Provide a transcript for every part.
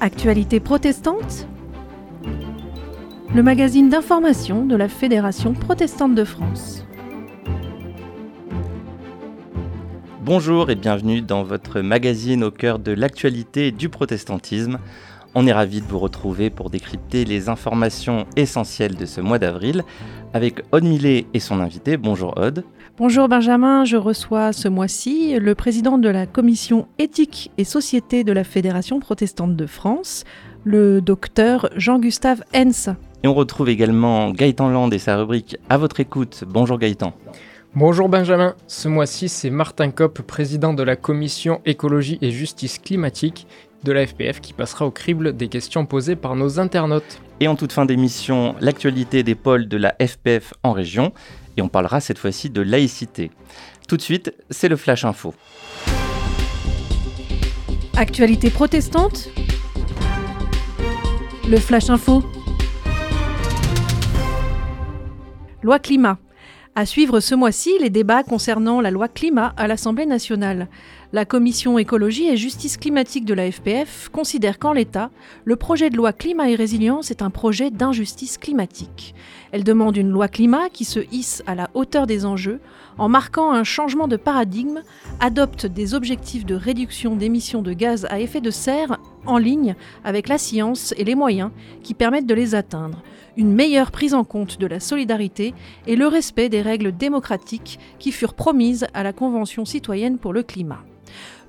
Actualité protestante Le magazine d'information de la Fédération protestante de France. Bonjour et bienvenue dans votre magazine au cœur de l'actualité du protestantisme. On est ravi de vous retrouver pour décrypter les informations essentielles de ce mois d'avril avec Aude Millet et son invité. Bonjour Aude. Bonjour Benjamin, je reçois ce mois-ci le président de la commission éthique et société de la Fédération protestante de France, le docteur Jean-Gustave Hens. Et on retrouve également Gaëtan Land et sa rubrique À votre écoute. Bonjour Gaëtan. Bonjour Benjamin, ce mois-ci c'est Martin Kopp, président de la commission écologie et justice climatique de la FPF qui passera au crible des questions posées par nos internautes. Et en toute fin d'émission, l'actualité des pôles de la FPF en région. Et on parlera cette fois-ci de laïcité. Tout de suite, c'est le Flash Info. Actualité protestante Le Flash Info Loi climat. À suivre ce mois-ci les débats concernant la loi climat à l'Assemblée nationale. La commission écologie et justice climatique de la FPF considère qu'en l'état, le projet de loi climat et résilience est un projet d'injustice climatique. Elle demande une loi climat qui se hisse à la hauteur des enjeux en marquant un changement de paradigme, adopte des objectifs de réduction d'émissions de gaz à effet de serre en ligne avec la science et les moyens qui permettent de les atteindre, une meilleure prise en compte de la solidarité et le respect des règles démocratiques qui furent promises à la Convention citoyenne pour le climat.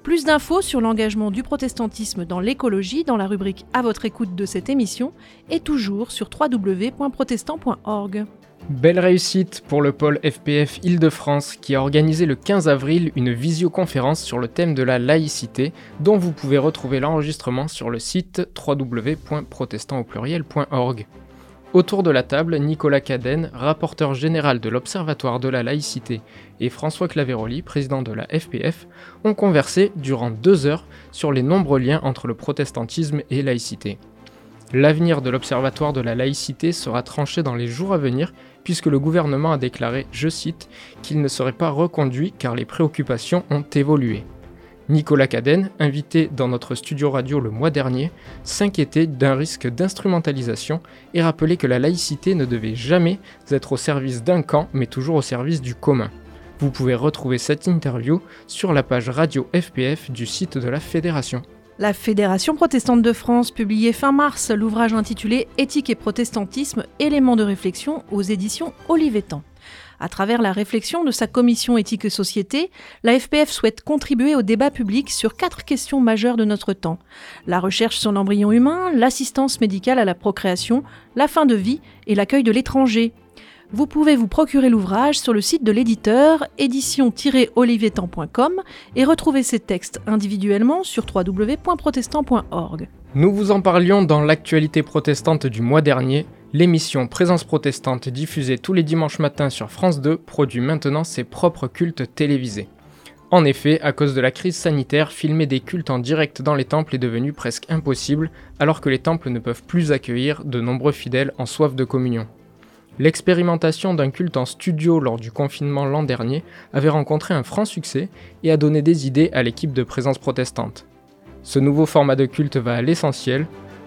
Plus d'infos sur l'engagement du protestantisme dans l'écologie dans la rubrique À votre écoute de cette émission et toujours sur www.protestant.org. Belle réussite pour le pôle FPF Île-de-France qui a organisé le 15 avril une visioconférence sur le thème de la laïcité dont vous pouvez retrouver l'enregistrement sur le site www.protestant.org. Autour de la table, Nicolas Cadenne, rapporteur général de l'Observatoire de la laïcité, et François Claveroli, président de la FPF, ont conversé durant deux heures sur les nombreux liens entre le protestantisme et laïcité. L'avenir de l'Observatoire de la laïcité sera tranché dans les jours à venir puisque le gouvernement a déclaré, je cite, qu'il ne serait pas reconduit car les préoccupations ont évolué. Nicolas Cadenne, invité dans notre studio radio le mois dernier, s'inquiétait d'un risque d'instrumentalisation et rappelait que la laïcité ne devait jamais être au service d'un camp mais toujours au service du commun. Vous pouvez retrouver cette interview sur la page radio FPF du site de la Fédération. La Fédération protestante de France publiait fin mars l'ouvrage intitulé Éthique et protestantisme, éléments de réflexion aux éditions Olivetan. À travers la réflexion de sa commission éthique et société, la FPF souhaite contribuer au débat public sur quatre questions majeures de notre temps. La recherche sur l'embryon humain, l'assistance médicale à la procréation, la fin de vie et l'accueil de l'étranger. Vous pouvez vous procurer l'ouvrage sur le site de l'éditeur édition-olivietan.com et retrouver ces textes individuellement sur www.protestant.org. Nous vous en parlions dans l'actualité protestante du mois dernier. L'émission Présence protestante diffusée tous les dimanches matins sur France 2 produit maintenant ses propres cultes télévisés. En effet, à cause de la crise sanitaire, filmer des cultes en direct dans les temples est devenu presque impossible, alors que les temples ne peuvent plus accueillir de nombreux fidèles en soif de communion. L'expérimentation d'un culte en studio lors du confinement l'an dernier avait rencontré un franc succès et a donné des idées à l'équipe de présence protestante. Ce nouveau format de culte va à l'essentiel,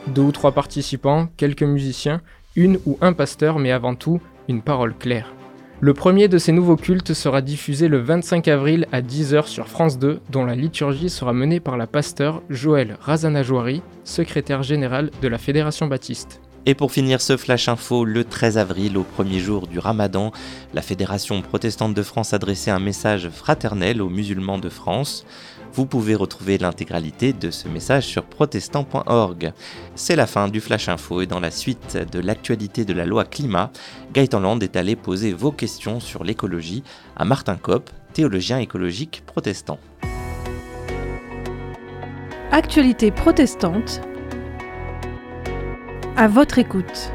deux ou trois participants, quelques musiciens, une ou un pasteur, mais avant tout une parole claire. Le premier de ces nouveaux cultes sera diffusé le 25 avril à 10h sur France 2, dont la liturgie sera menée par la pasteur Joël Razanajouari, secrétaire général de la Fédération Baptiste. Et pour finir ce flash info, le 13 avril, au premier jour du ramadan, la Fédération protestante de France adressait un message fraternel aux musulmans de France. Vous pouvez retrouver l'intégralité de ce message sur protestant.org. C'est la fin du Flash Info et dans la suite de l'actualité de la loi climat, Gaëtan Land est allé poser vos questions sur l'écologie à Martin Kopp, théologien écologique protestant. Actualité protestante à votre écoute.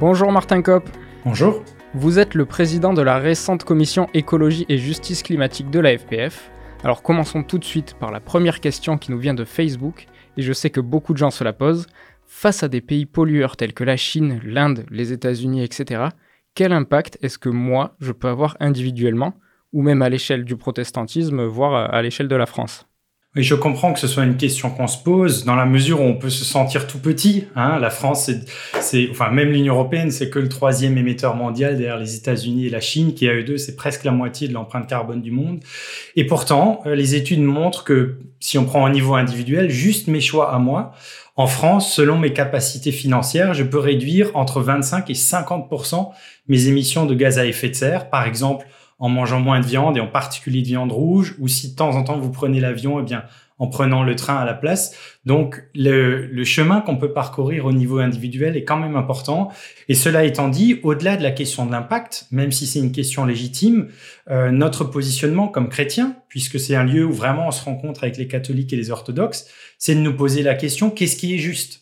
Bonjour Martin Kopp. Bonjour. Vous êtes le président de la récente commission écologie et justice climatique de la FPF. Alors commençons tout de suite par la première question qui nous vient de Facebook, et je sais que beaucoup de gens se la posent. Face à des pays pollueurs tels que la Chine, l'Inde, les États-Unis, etc., quel impact est-ce que moi, je peux avoir individuellement, ou même à l'échelle du protestantisme, voire à l'échelle de la France? Oui, je comprends que ce soit une question qu'on se pose dans la mesure où on peut se sentir tout petit. Hein. La France, c'est, enfin même l'Union européenne, c'est que le troisième émetteur mondial derrière les États-Unis et la Chine, qui à eux deux, c'est presque la moitié de l'empreinte carbone du monde. Et pourtant, euh, les études montrent que si on prend un niveau individuel, juste mes choix à moi, en France, selon mes capacités financières, je peux réduire entre 25 et 50% mes émissions de gaz à effet de serre. Par exemple, en mangeant moins de viande et en particulier de viande rouge, ou si de temps en temps vous prenez l'avion, eh bien en prenant le train à la place. Donc le, le chemin qu'on peut parcourir au niveau individuel est quand même important. Et cela étant dit, au-delà de la question de l'impact, même si c'est une question légitime, euh, notre positionnement comme chrétien, puisque c'est un lieu où vraiment on se rencontre avec les catholiques et les orthodoxes, c'est de nous poser la question qu'est-ce qui est juste?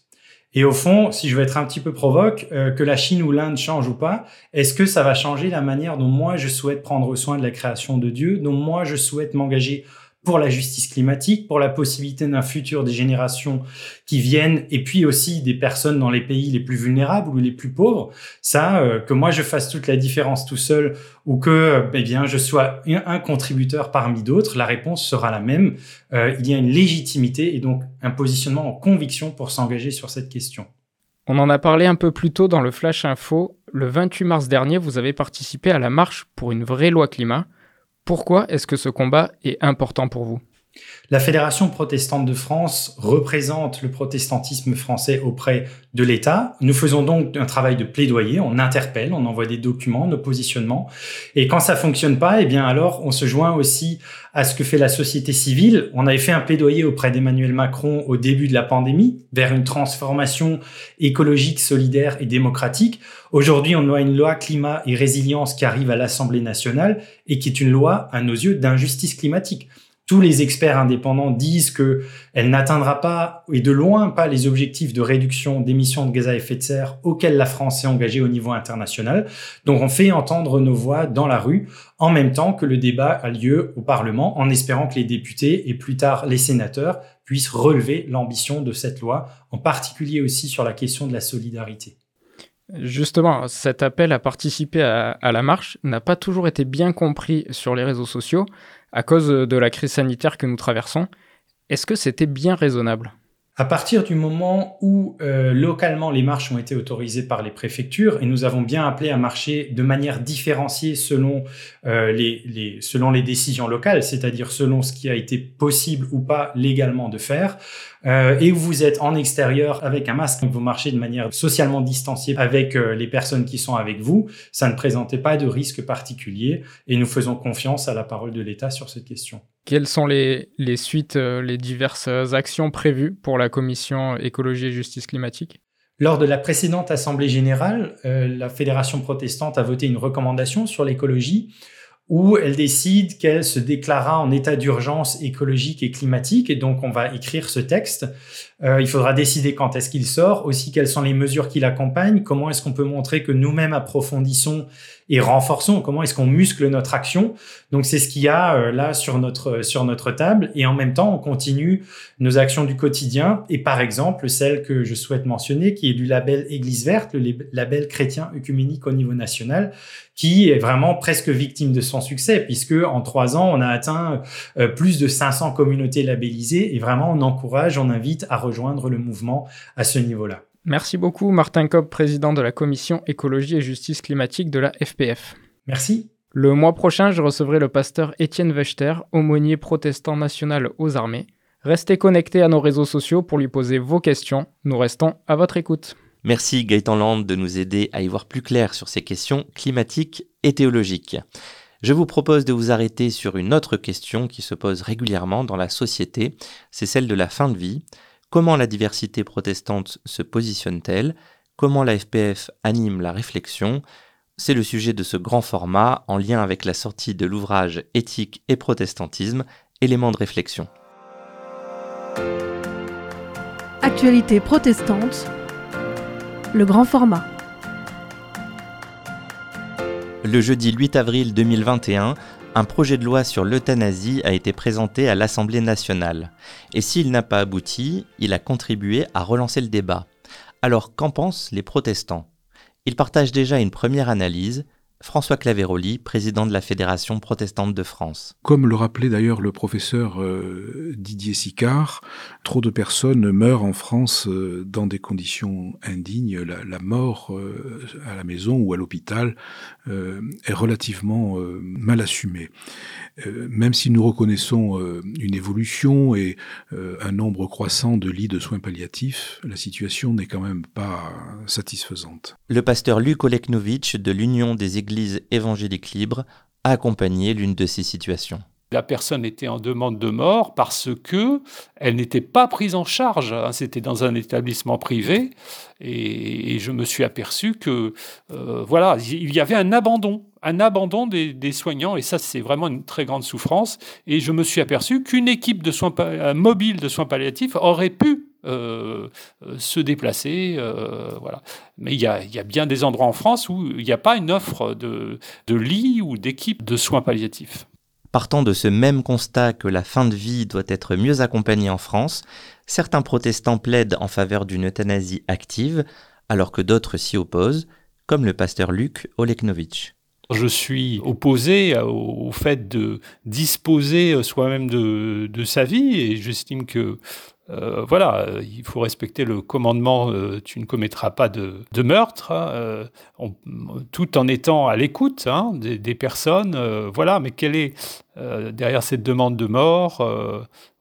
Et au fond, si je veux être un petit peu provoque, euh, que la Chine ou l'Inde change ou pas, est-ce que ça va changer la manière dont moi je souhaite prendre soin de la création de Dieu, dont moi je souhaite m'engager pour la justice climatique, pour la possibilité d'un futur des générations qui viennent, et puis aussi des personnes dans les pays les plus vulnérables ou les plus pauvres. Ça, euh, que moi je fasse toute la différence tout seul ou que, euh, eh bien, je sois un, contributeur parmi d'autres, la réponse sera la même. Euh, il y a une légitimité et donc un positionnement en conviction pour s'engager sur cette question. On en a parlé un peu plus tôt dans le Flash Info. Le 28 mars dernier, vous avez participé à la marche pour une vraie loi climat. Pourquoi est-ce que ce combat est important pour vous? La Fédération protestante de France représente le protestantisme français auprès de l'État. Nous faisons donc un travail de plaidoyer, on interpelle, on envoie des documents, nos positionnements. Et quand ça fonctionne pas, eh bien alors on se joint aussi à ce que fait la société civile. On avait fait un plaidoyer auprès d'Emmanuel Macron au début de la pandémie vers une transformation écologique, solidaire et démocratique. Aujourd'hui, on a une loi climat et résilience qui arrive à l'Assemblée nationale et qui est une loi, à nos yeux, d'injustice climatique tous les experts indépendants disent que elle n'atteindra pas et de loin pas les objectifs de réduction d'émissions de gaz à effet de serre auxquels la France est engagée au niveau international. Donc on fait entendre nos voix dans la rue en même temps que le débat a lieu au Parlement en espérant que les députés et plus tard les sénateurs puissent relever l'ambition de cette loi, en particulier aussi sur la question de la solidarité. Justement, cet appel à participer à, la marche n'a pas toujours été bien compris sur les réseaux sociaux à cause de la crise sanitaire que nous traversons. Est-ce que c'était bien raisonnable? À partir du moment où euh, localement les marches ont été autorisées par les préfectures et nous avons bien appelé à marcher de manière différenciée selon, euh, les, décisions locales, c'est-à-dire selon ce qui a été possible ou pas légalement de faire, euh, et où vous êtes en extérieur avec un masque, vous marchez de manière socialement distanciée avec les personnes qui sont avec vous, ça ne présentait pas de risque particulier et nous faisons confiance à la parole de l'État sur cette question. Quelles sont les, suites, euh, les diverses actions prévues pour la commission écologie et justice climatique? Lors de la précédente Assemblée générale, la Fédération protestante a voté une recommandation sur l'écologie où elle décide qu'elle se déclara en état d'urgence écologique et climatique. Et donc, on va écrire ce texte. Euh, il faudra décider quand est-ce qu'il sort, aussi quelles sont les mesures qui l'accompagnent, comment est-ce qu'on peut montrer que nous-mêmes approfondissons et renforçons, comment est-ce qu'on muscle notre action. Donc c'est ce qu'il y a euh, là sur notre, sur notre table. Et en même temps, on continue nos actions du quotidien. Et par exemple, celle que je souhaite mentionner, qui est du label Église verte, le label chrétien œcuménique au niveau national, qui est vraiment presque victime de son succès, puisque en trois ans, on a atteint euh, plus de 500 communautés labellisées. Et vraiment, on encourage, on invite à rejoindre le mouvement à ce niveau-là. Merci beaucoup Martin Cobb, président de la commission écologie et justice climatique de la FPF. Merci. Le mois prochain, je recevrai le pasteur Étienne Wechter, aumônier protestant national aux armées. Restez connectés à nos réseaux sociaux pour lui poser vos questions. Nous restons à votre écoute. Merci Gaëtan Land de nous aider à y voir plus clair sur ces questions climatiques et théologiques. Je vous propose de vous arrêter sur une autre question qui se pose régulièrement dans la société, c'est celle de la fin de vie. Comment la diversité protestante se positionne-t-elle? Comment la FPF anime la réflexion? C'est le sujet de ce grand format en lien avec la sortie de l'ouvrage Éthique et protestantisme, éléments de réflexion. Actualité protestante, le grand format. Le jeudi 8 avril 2021, un projet de loi sur l'euthanasie a été présenté à l'Assemblée nationale. Et s'il n'a pas abouti, il a contribué à relancer le débat. Alors qu'en pensent les protestants? Ils partagent déjà une première analyse. François Claveroli, président de la Fédération protestante de France. Comme le rappelait d'ailleurs le professeur euh, Didier Sicard, trop de personnes meurent en France euh, dans des conditions indignes. La, mort euh, à la maison ou à l'hôpital est relativement mal assumée. même si nous reconnaissons une évolution et un nombre croissant de lits de soins palliatifs, la situation n'est quand même pas satisfaisante. Le pasteur Luc Oleknovitch de l'Union des Églises l'Église évangélique libre a accompagné l'une de ces situations. La personne était en demande de mort parce que elle n'était pas prise en charge. Hein. C'était dans un établissement privé et, je me suis aperçu que euh, voilà, il y avait un abandon, un abandon des, soignants et ça c'est vraiment une très grande souffrance. Et je me suis aperçu qu'une équipe de soins mobile de soins palliatifs aurait pu euh, euh, se déplacer. Euh, voilà. Mais il y, a, bien des endroits en France où il n'y a pas une offre de, de lits ou d'équipes de soins palliatifs. Partant de ce même constat que la fin de vie doit être mieux accompagnée en France, certains protestants plaident en faveur d'une euthanasie active, alors que d'autres s'y opposent, comme le pasteur Luc Oleknovitch. Je suis opposé au fait de disposer soi-même de, de, sa vie et j'estime que euh, voilà, euh, il faut respecter le commandement euh, tu ne commettras pas de, meurtre, hein, tout en étant à l'écoute hein, des, personnes. voilà, mais quelle est derrière cette demande de mort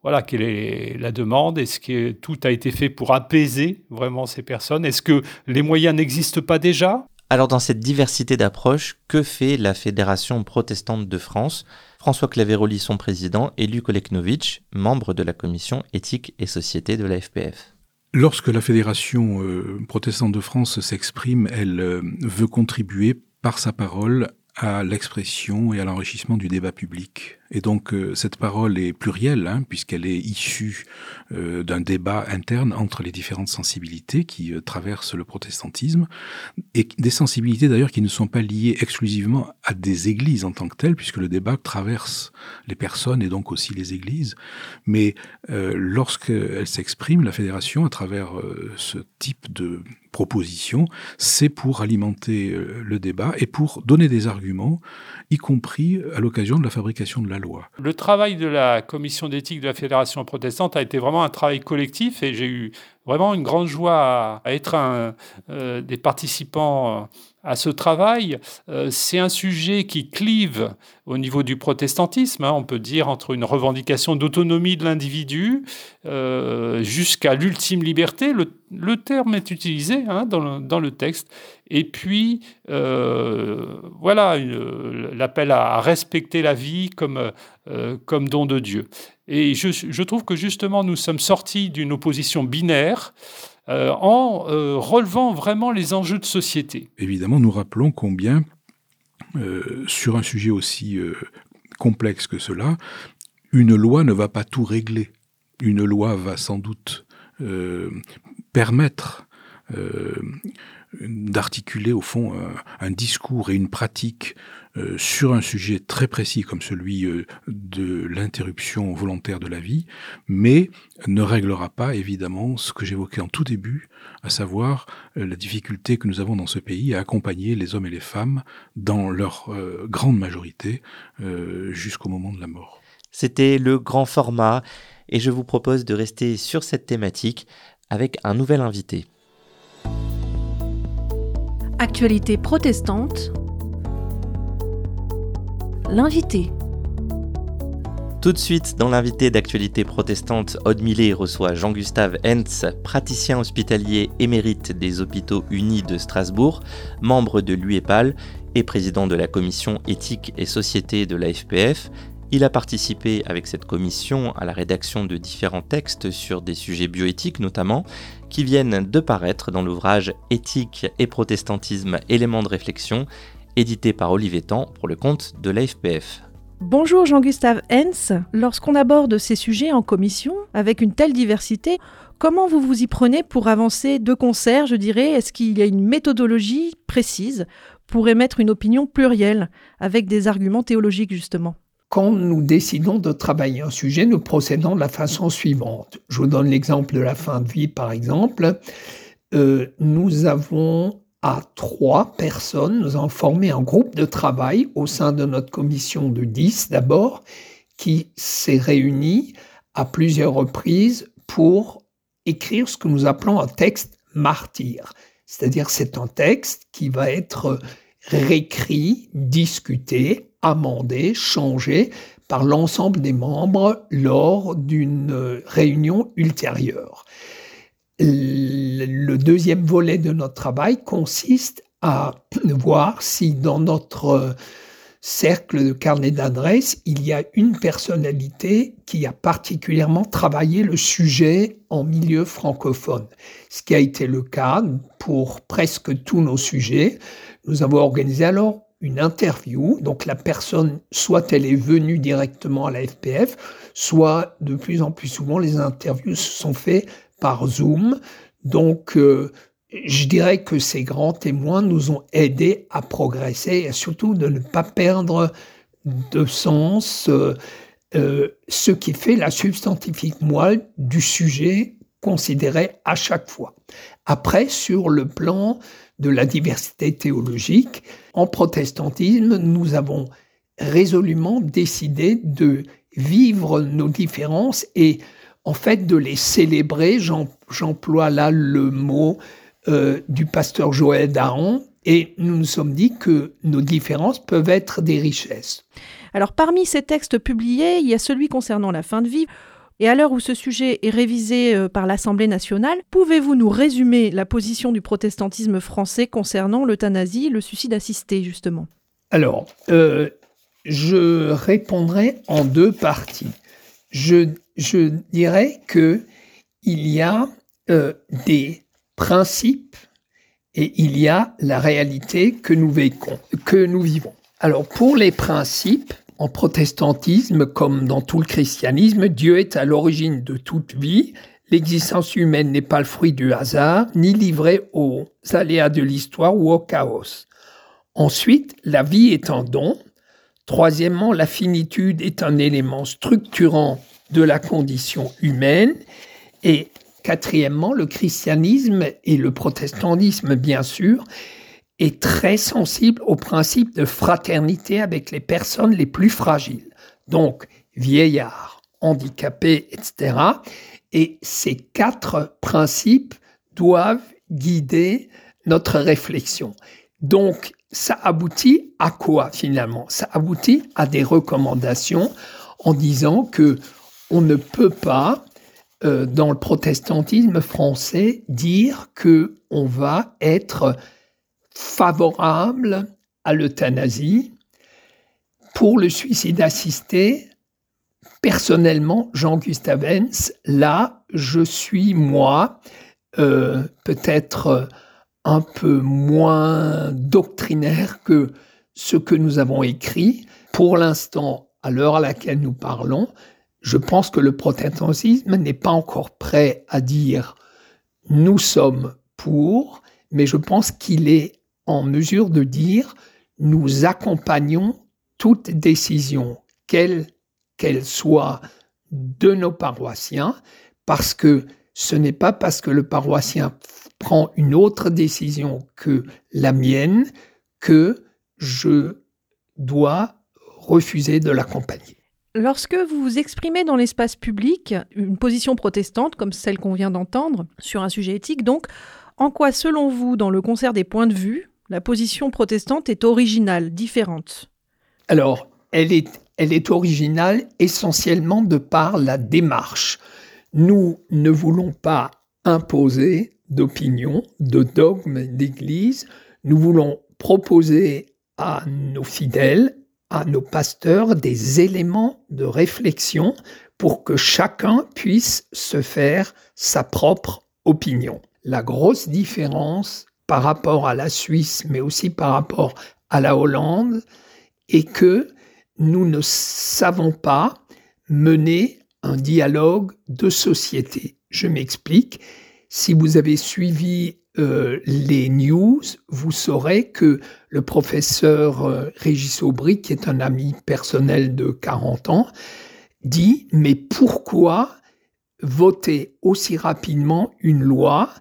Voilà, quelle est la demande? Est-ce que tout a été fait pour apaiser vraiment ces personnes? Est-ce que les moyens n'existent pas déjà? Alors dans cette diversité d'approches, que fait la Fédération protestante de France? François Claveroli, son président, et Luc Oleknovitch, membre de la commission éthique et société de la FPF. Lorsque la Fédération euh, protestante de France s'exprime, elle euh, veut contribuer par sa parole à l'expression et à l'enrichissement du débat public. Et donc euh, cette parole est plurielle, hein, puisqu'elle est issue euh, d'un débat interne entre les différentes sensibilités qui euh, traversent le protestantisme, et des sensibilités d'ailleurs qui ne sont pas liées exclusivement à des églises en tant que telles, puisque le débat traverse les personnes et donc aussi les églises. Mais lorsqu'elle s'exprime, la fédération, à travers ce type de proposition, c'est pour alimenter le débat et pour donner des arguments, y compris à l'occasion de la fabrication de la loi. Le travail de la commission d'éthique de la Fédération protestante a été vraiment un travail collectif et j'ai eu vraiment une grande joie à, être un euh, des participants à ce travail. Euh, c'est un sujet qui clive au niveau du protestantisme, hein, on peut dire, entre une revendication d'autonomie de l'individu euh, jusqu'à l'ultime liberté. Le, terme est utilisé hein, dans, le, texte. Et puis, voilà, l'appel à respecter la vie comme, comme don de Dieu. Et je, trouve que justement, nous sommes sortis d'une opposition binaire euh, en euh, relevant vraiment les enjeux de société. Évidemment, nous rappelons combien, euh, sur un sujet aussi complexe que cela, une loi ne va pas tout régler. Une loi va sans doute permettre d'articuler au fond un, discours et une pratique euh, sur un sujet très précis comme celui euh, de l'interruption volontaire de la vie, mais ne réglera pas évidemment ce que j'évoquais en tout début, à savoir euh, la difficulté que nous avons dans ce pays à accompagner les hommes et les femmes dans leur grande majorité jusqu'au moment de la mort. C'était le grand format et je vous propose de rester sur cette thématique avec un nouvel invité. Actualité protestante l'invité. Tout de suite, dans l'invité d'actualité protestante, Aude reçoit Jean-Gustave Hentz, praticien hospitalier émérite des hôpitaux unis de Strasbourg, membre de l'UEPAL et président de la commission éthique et société de la FPF. Il a participé avec cette commission à la rédaction de différents textes sur des sujets bioéthiques notamment, qui viennent de paraître dans l'ouvrage Éthique et protestantisme, éléments de réflexion, édité par Olivier Tan pour le compte de l'AFPF. Bonjour Jean-Gustave Hens. Lorsqu'on aborde ces sujets en commission, avec une telle diversité, comment vous vous y prenez pour avancer de concert, je dirais? Est-ce qu'il y a une méthodologie précise pour émettre une opinion plurielle, avec des arguments théologiques justement? Quand nous décidons de travailler un sujet, nous procédons de la façon suivante. Je vous donne l'exemple de la fin de vie, par exemple. Euh, nous avons à trois personnes. Nous avons formé un groupe de travail au sein de notre commission de 10 d'abord, qui s'est réuni à plusieurs reprises pour écrire ce que nous appelons un texte martyr. C'est-à-dire c'est un texte qui va être réécrit, discuté, amendé, changé par l'ensemble des membres lors d'une réunion ultérieure. Le deuxième volet de notre travail consiste à voir si dans notre cercle de carnet d'adresses, il y a une personnalité qui a particulièrement travaillé le sujet en milieu francophone, ce qui a été le cas pour presque tous nos sujets. Nous avons organisé alors une interview, donc la personne, soit elle est venue directement à la FPF, soit de plus en plus souvent les interviews se sont faites par Zoom. Donc, euh, je dirais que ces grands témoins nous ont aidés à progresser et surtout de ne pas perdre de sens euh, euh, ce qui fait la substantifique moelle du sujet considéré à chaque fois. Après, sur le plan de la diversité théologique, en protestantisme, nous avons résolument décidé de vivre nos différences et en fait de les célébrer. J'emploie là le mot euh, du pasteur Joël Daron, et nous nous sommes dit que nos différences peuvent être des richesses. Alors parmi ces textes publiés, il y a celui concernant la fin de vie. Et à l'heure où ce sujet est révisé euh, par l'Assemblée nationale, pouvez-vous nous résumer la position du protestantisme français concernant l'euthanasie, le suicide assisté, justement? Alors, euh, je répondrai en deux parties. Je, dirais que il y a des principe et il y a la réalité que nous vivons. Alors pour les principes, en protestantisme comme dans tout le christianisme, Dieu est à l'origine de toute vie. L'existence humaine n'est pas le fruit du hasard, ni livrée aux aléas de l'histoire ou au chaos. Ensuite, la vie est un don. Troisièmement, la finitude est un élément structurant de la condition humaine. Et Quatrièmement, le christianisme et le protestantisme, bien sûr, est très sensible au principe de fraternité avec les personnes les plus fragiles, donc vieillards, handicapés, etc. Et ces quatre principes doivent guider notre réflexion. Donc, ça aboutit à quoi finalement? Ça aboutit à des recommandations en disant que on ne peut pas euh, dans le protestantisme français dire que on va être favorable à l'euthanasie pour le suicide assisté. Personnellement, Jean-Gustave Hens, là, je suis moi euh, peut-être un peu moins doctrinaire que ce que nous avons écrit. Pour l'instant, à l'heure à laquelle nous parlons, je pense que le protestantisme n'est pas encore prêt à dire nous sommes pour, mais je pense qu'il est en mesure de dire nous accompagnons toute décision, quelle qu'elle soit, de nos paroissiens, parce que ce n'est pas parce que le paroissien prend une autre décision que la mienne que je dois refuser de l'accompagner. Lorsque vous vous exprimez dans l'espace public, une position protestante comme celle qu'on vient d'entendre, sur un sujet éthique donc, en quoi selon vous, dans le concert des points de vue, la position protestante est originale, différente Alors, elle est, elle est originale essentiellement de par la démarche. Nous ne voulons pas imposer d'opinion, de dogme d'Église, nous voulons proposer à nos fidèles à nos pasteurs des éléments de réflexion pour que chacun puisse se faire sa propre opinion. La grosse différence par rapport à la Suisse, mais aussi par rapport à la Hollande, est que nous ne savons pas mener un dialogue de société. Je m'explique. Si vous avez suivi euh, les news, vous saurez que le professeur euh, Régis Aubry, qui est un ami personnel de 40 ans, dit Mais pourquoi voter aussi rapidement une loi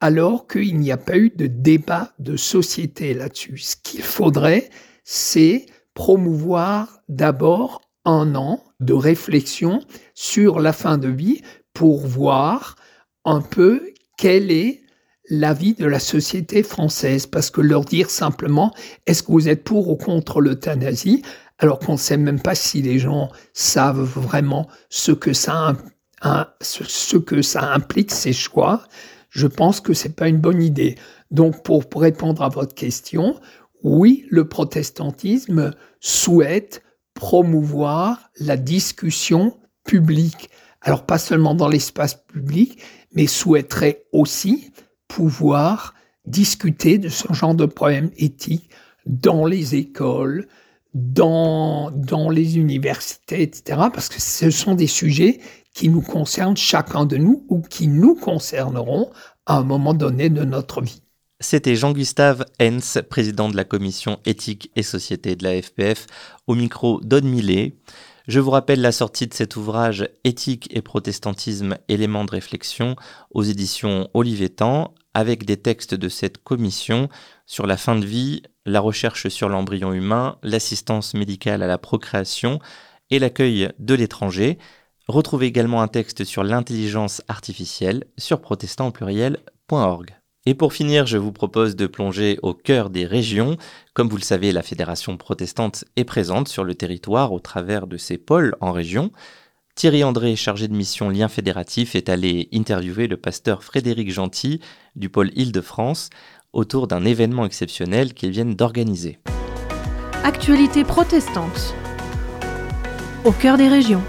alors qu'il n'y a pas eu de débat de société là-dessus. Ce qu'il faudrait, c'est promouvoir d'abord un an de réflexion sur la fin de vie pour voir un peu quelle est l'avis de la société française, parce que leur dire simplement est-ce que vous êtes pour ou contre l'euthanasie, alors qu'on ne sait même pas si les gens savent vraiment ce que ça, ce que ça implique, ces choix, je pense que c'est pas une bonne idée. Donc, pour, répondre à votre question, oui, le protestantisme souhaite promouvoir la discussion publique. Alors, pas seulement dans l'espace public, mais souhaiterait aussi pouvoir discuter de ce genre de problèmes éthiques dans les écoles, dans, dans les universités, etc. Parce que ce sont des sujets qui nous concernent chacun de nous ou qui nous concerneront à un moment donné de notre vie. C'était Jean-Gustave Hens, président de la commission éthique et société de la FPF, au micro d'Aude Millet. Je vous rappelle la sortie de cet ouvrage Éthique et protestantisme, éléments de réflexion aux éditions Olivetan, avec des textes de cette commission sur la fin de vie, la recherche sur l'embryon humain, l'assistance médicale à la procréation et l'accueil de l'étranger. Retrouvez également un texte sur l'intelligence artificielle sur protestantpluriel.org. Et pour finir, je vous propose de plonger au cœur des régions. Comme vous le savez, la Fédération protestante est présente sur le territoire au travers de ses pôles en région. Thierry André, chargé de mission lien fédératif, est allé interviewer le pasteur Frédéric Gentil du pôle Île-de-France autour d'un événement exceptionnel qu'ils viennent d'organiser. Actualité protestante au cœur des régions.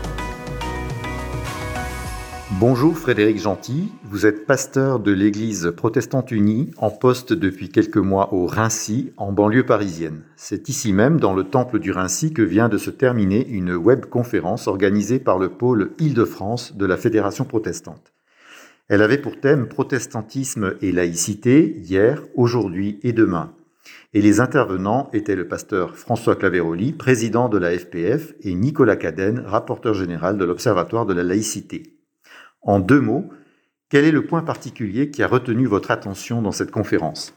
Bonjour Frédéric Gentil, vous êtes pasteur de l'Église protestante unie en poste depuis quelques mois au Rincy, en banlieue parisienne. C'est ici même, dans le temple du Rincy, que vient de se terminer une webconférence organisée par le pôle Île-de-France de la Fédération protestante. Elle avait pour thème Protestantisme et laïcité hier, aujourd'hui et demain. Et les intervenants étaient le pasteur François Claveroli, président de la FPF, et Nicolas Cadenne, rapporteur général de l'Observatoire de la laïcité. En deux mots, quel est le point particulier qui a retenu votre attention dans cette conférence?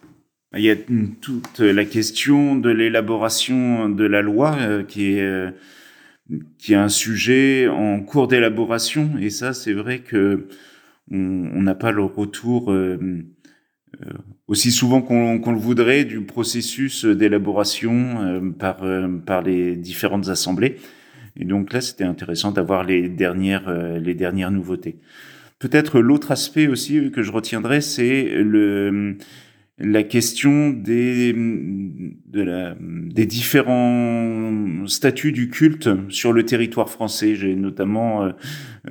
Il y a toute la question de l'élaboration de la loi euh, qui est euh, qui est un sujet en cours d'élaboration et ça c'est vrai que on n'a pas le retour euh, aussi souvent qu'on le voudrait du processus d'élaboration par par les différentes assemblées. Et donc là, c'était intéressant d'avoir les dernières, euh, les dernières nouveautés. Peut-être l'autre aspect aussi que je retiendrai, c'est le la question des, de la, des différents statuts du culte sur le territoire français. J'ai notamment, euh,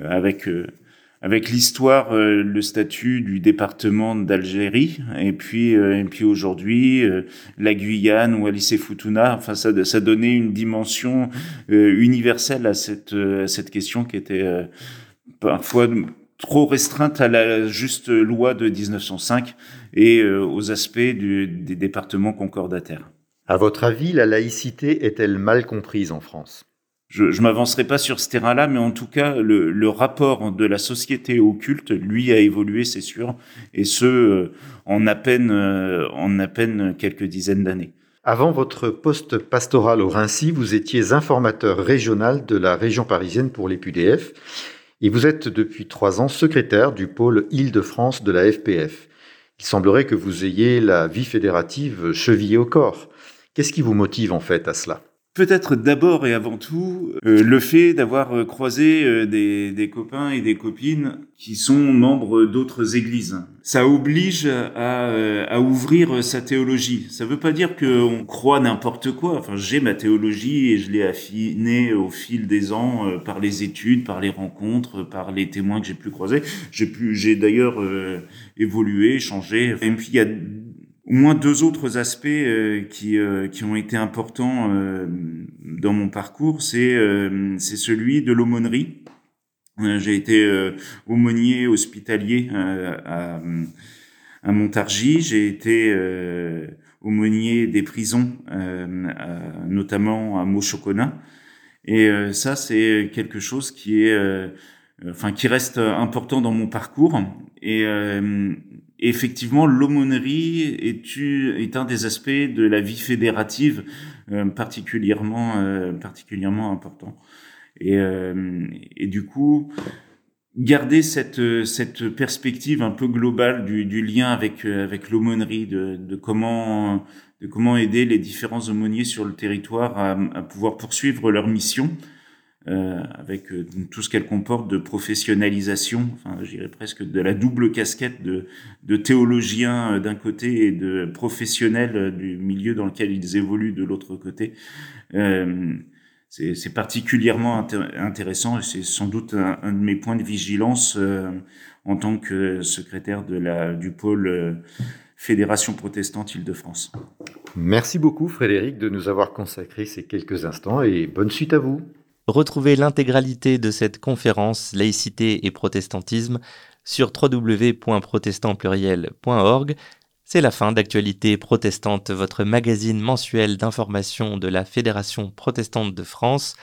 avec euh, avec l'histoire, euh, le statut du département d'Algérie, et puis euh, et puis aujourd'hui euh, la Guyane ou Alice Futuna. Enfin, ça, ça donnait une dimension universelle à cette à cette question qui était parfois trop restreinte à la juste loi de 1905 et aux aspects du, des départements concordataires. À votre avis, la laïcité est-elle mal comprise en France? Je ne m'avancerai pas sur ce terrain-là, mais en tout cas, le, le, rapport de la société au culte, lui, a évolué, c'est sûr, et ce, euh, en à peine, euh, en à peine quelques dizaines d'années. Avant votre poste pastoral au Rincy, vous étiez informateur régional de la région parisienne pour les PUDF, et vous êtes depuis trois ans secrétaire du pôle Île-de-France de la FPF. Il semblerait que vous ayez la vie fédérative chevillée au corps. Qu'est-ce qui vous motive en fait à cela? Peut-être d'abord et avant tout euh, le fait d'avoir euh, croisé euh, des, des, copains et des copines qui sont membres d'autres églises. Ça oblige à, à, ouvrir sa théologie. Ça veut pas dire qu'on croit n'importe quoi. Enfin, j'ai ma théologie et je l'ai affinée au fil des ans par les études, par les rencontres, par les témoins que j'ai pu croiser. J'ai pu, j'ai d'ailleurs évolué, changé. Et puis il y a au moins deux autres aspects euh, qui, euh, qui ont été importants euh, dans mon parcours, c'est c'est celui de l'aumônerie. J'ai été aumônier hospitalier à, à Montargis, j'ai été aumônier des prisons, notamment à Mochocona. Et ça, c'est quelque chose qui est, enfin, qui reste important dans mon parcours. Et effectivement, l'aumônerie est, un des aspects de la vie fédérative euh, particulièrement, euh, particulièrement important. Et, euh, et, du coup, garder cette, perspective un peu globale du, lien avec, avec l'aumônerie, de, comment, de comment aider les différents aumôniers sur le territoire à pouvoir poursuivre leur mission, euh, avec euh, tout ce qu'elle comporte de professionnalisation, enfin, je dirais presque de la double casquette de, de théologiens euh, d'un côté et de professionnels du milieu dans lequel ils évoluent de l'autre côté. Euh, c'est particulièrement intéressant et c'est sans doute un, de mes points de vigilance en tant que secrétaire du pôle Fédération protestante Île-de-France. Merci beaucoup Frédéric de nous avoir consacré ces quelques instants et bonne suite à vous. Retrouvez l'intégralité de cette conférence Laïcité et protestantisme sur www.protestantpluriel.org. C'est la fin d'Actualité protestante, votre magazine mensuel d'information de la Fédération protestante de France,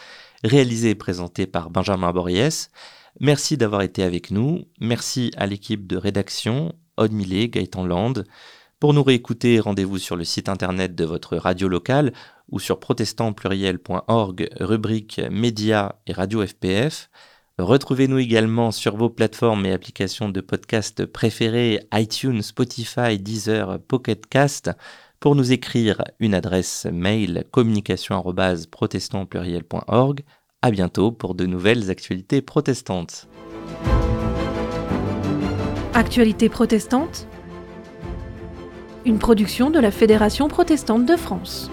réalisé et présenté par Benjamin Boriès. Merci d'avoir été avec nous. Merci à l'équipe de rédaction, Aude Millet, Gaëtan Land. Pour nous réécouter, rendez-vous sur le site internet de votre radio locale ou sur protestantpluriel.org, rubrique Médias et Radio FPF. Retrouvez-nous également sur vos plateformes et applications de podcast préférées iTunes, Spotify, Deezer, Pocket Cast pour nous écrire une adresse mail communication@protestantpluriel.org. À bientôt pour de nouvelles actualités protestantes. Actualité protestante une production de la Fédération protestante de France.